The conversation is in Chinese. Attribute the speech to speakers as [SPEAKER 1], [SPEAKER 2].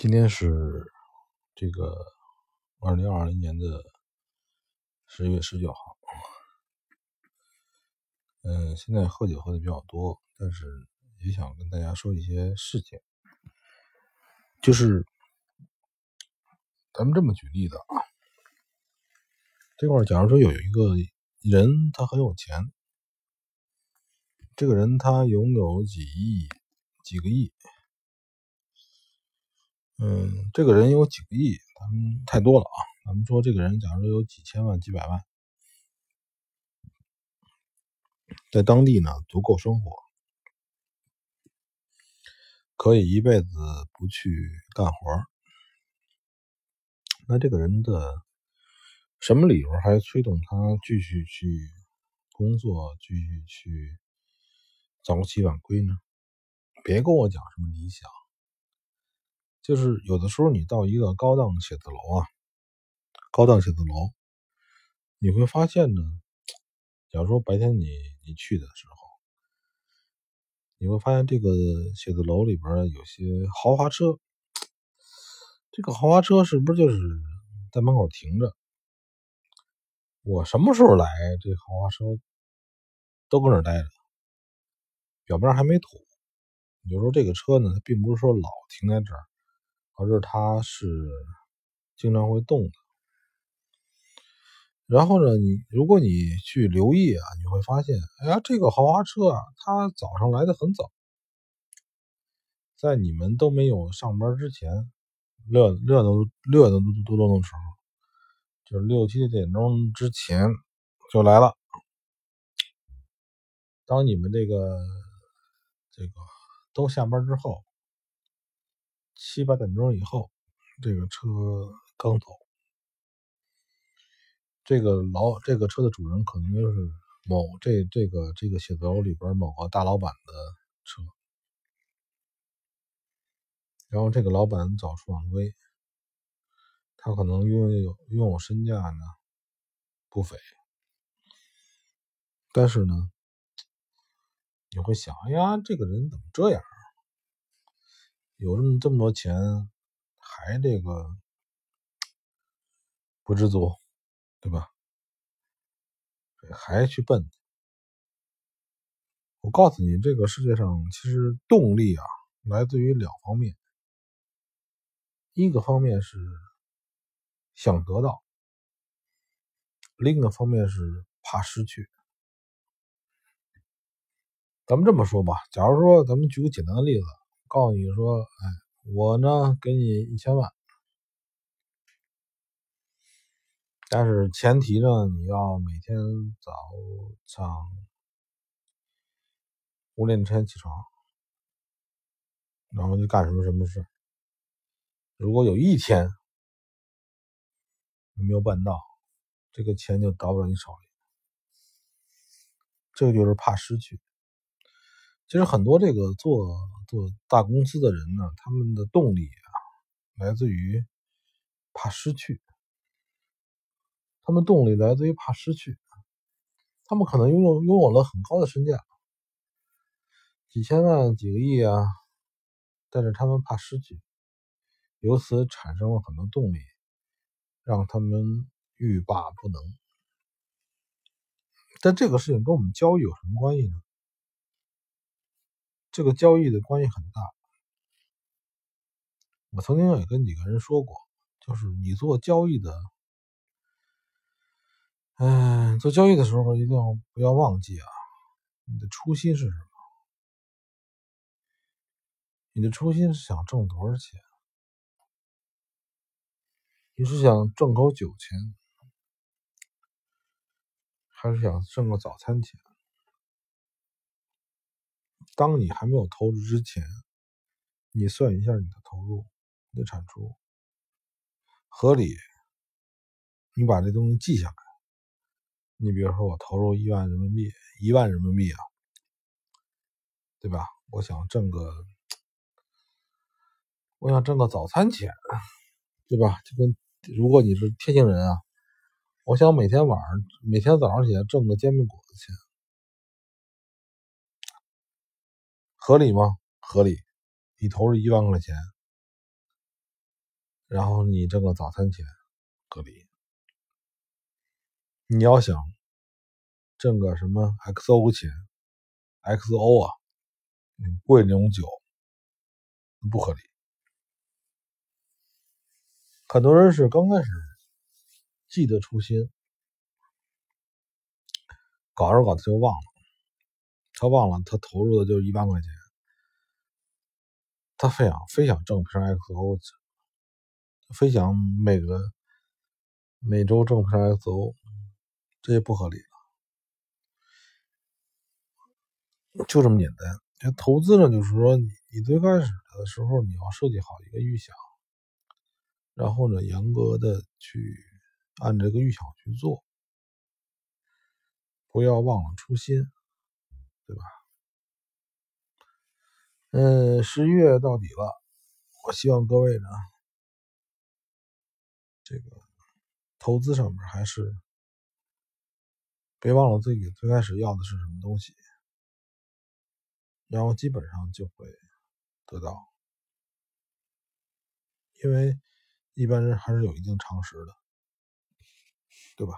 [SPEAKER 1] 今天是这个二零二零年的十月十九号。嗯，现在喝酒喝的比较多，但是也想跟大家说一些事情。就是咱们这么举例子啊，这块假如说有一个人，他很有钱，这个人他拥有几亿、几个亿。嗯，这个人有几个亿，咱们太多了啊。咱们说这个人，假如有几千万、几百万，在当地呢足够生活，可以一辈子不去干活。那这个人的什么理由还催动他继续去工作、继续去早起晚归呢？别跟我讲什么理想。就是有的时候，你到一个高档写字楼啊，高档写字楼，你会发现呢，假如说白天你你去的时候，你会发现这个写字楼里边有些豪华车，这个豪华车是不是就是在门口停着？我什么时候来，这豪华车都搁那待着，表面还没土。你就说这个车呢，它并不是说老停在这儿。而是它是经常会动的。然后呢，你如果你去留意啊，你会发现，哎呀，这个豪华车啊，它早上来的很早，在你们都没有上班之前，热热闹热闹嘟嘟咚的时候，就是六七点钟之前就来了。当你们这个这个都下班之后。七八点钟以后，这个车刚走。这个老这个车的主人可能就是某这这个这个写字楼里边某个大老板的车。然后这个老板早出晚归，他可能拥有拥有身价呢不菲。但是呢，你会想，哎呀，这个人怎么这样？有这么这么多钱，还这个不知足，对吧？还去奔？我告诉你，这个世界上其实动力啊，来自于两方面。一个方面是想得到，另一个方面是怕失去。咱们这么说吧，假如说咱们举个简单的例子。告诉你说，哎，我呢给你一千万，但是前提呢，你要每天早上五点之前起床，然后就干什么什么事。如果有一天你没有办到，这个钱就到不了你手里。这个就是怕失去。其实很多这个做做大公司的人呢，他们的动力啊，来自于怕失去。他们动力来自于怕失去。他们可能拥有拥有了很高的身价，几千万、几个亿啊，但是他们怕失去，由此产生了很多动力，让他们欲罢不能。但这个事情跟我们交易有什么关系呢？这个交易的关系很大。我曾经也跟几个人说过，就是你做交易的，嗯，做交易的时候一定要不要忘记啊，你的初心是什么？你的初心是想挣多少钱？你是想挣口酒钱，还是想挣个早餐钱？当你还没有投入之前，你算一下你的投入、你的产出合理，你把这东西记下来。你比如说，我投入一万人民币，一万人民币啊，对吧？我想挣个，我想挣个早餐钱，对吧？就跟如果你是天津人啊，我想每天晚上、每天早上起来挣个煎饼果子钱。合理吗？合理。你投入一万块钱，然后你挣个早餐钱合理。你要想挣个什么 XO 钱，XO 啊，贵那种酒不合理。很多人是刚开始记得初心，搞着搞着就忘了。他忘了他投入的就是一万块钱，他非想非想挣瓶 XO，非想每个每周挣瓶 XO，这也不合理了。就这么简单。投资呢，就是说你你最开始的时候你要设计好一个预想。然后呢，严格的去按这个预想去做，不要忘了初心，对吧？嗯，十一月到底了，我希望各位呢，这个投资上面还是别忘了自己最开始要的是什么东西，然后基本上就会得到，因为。一般人还是有一定常识的，对吧？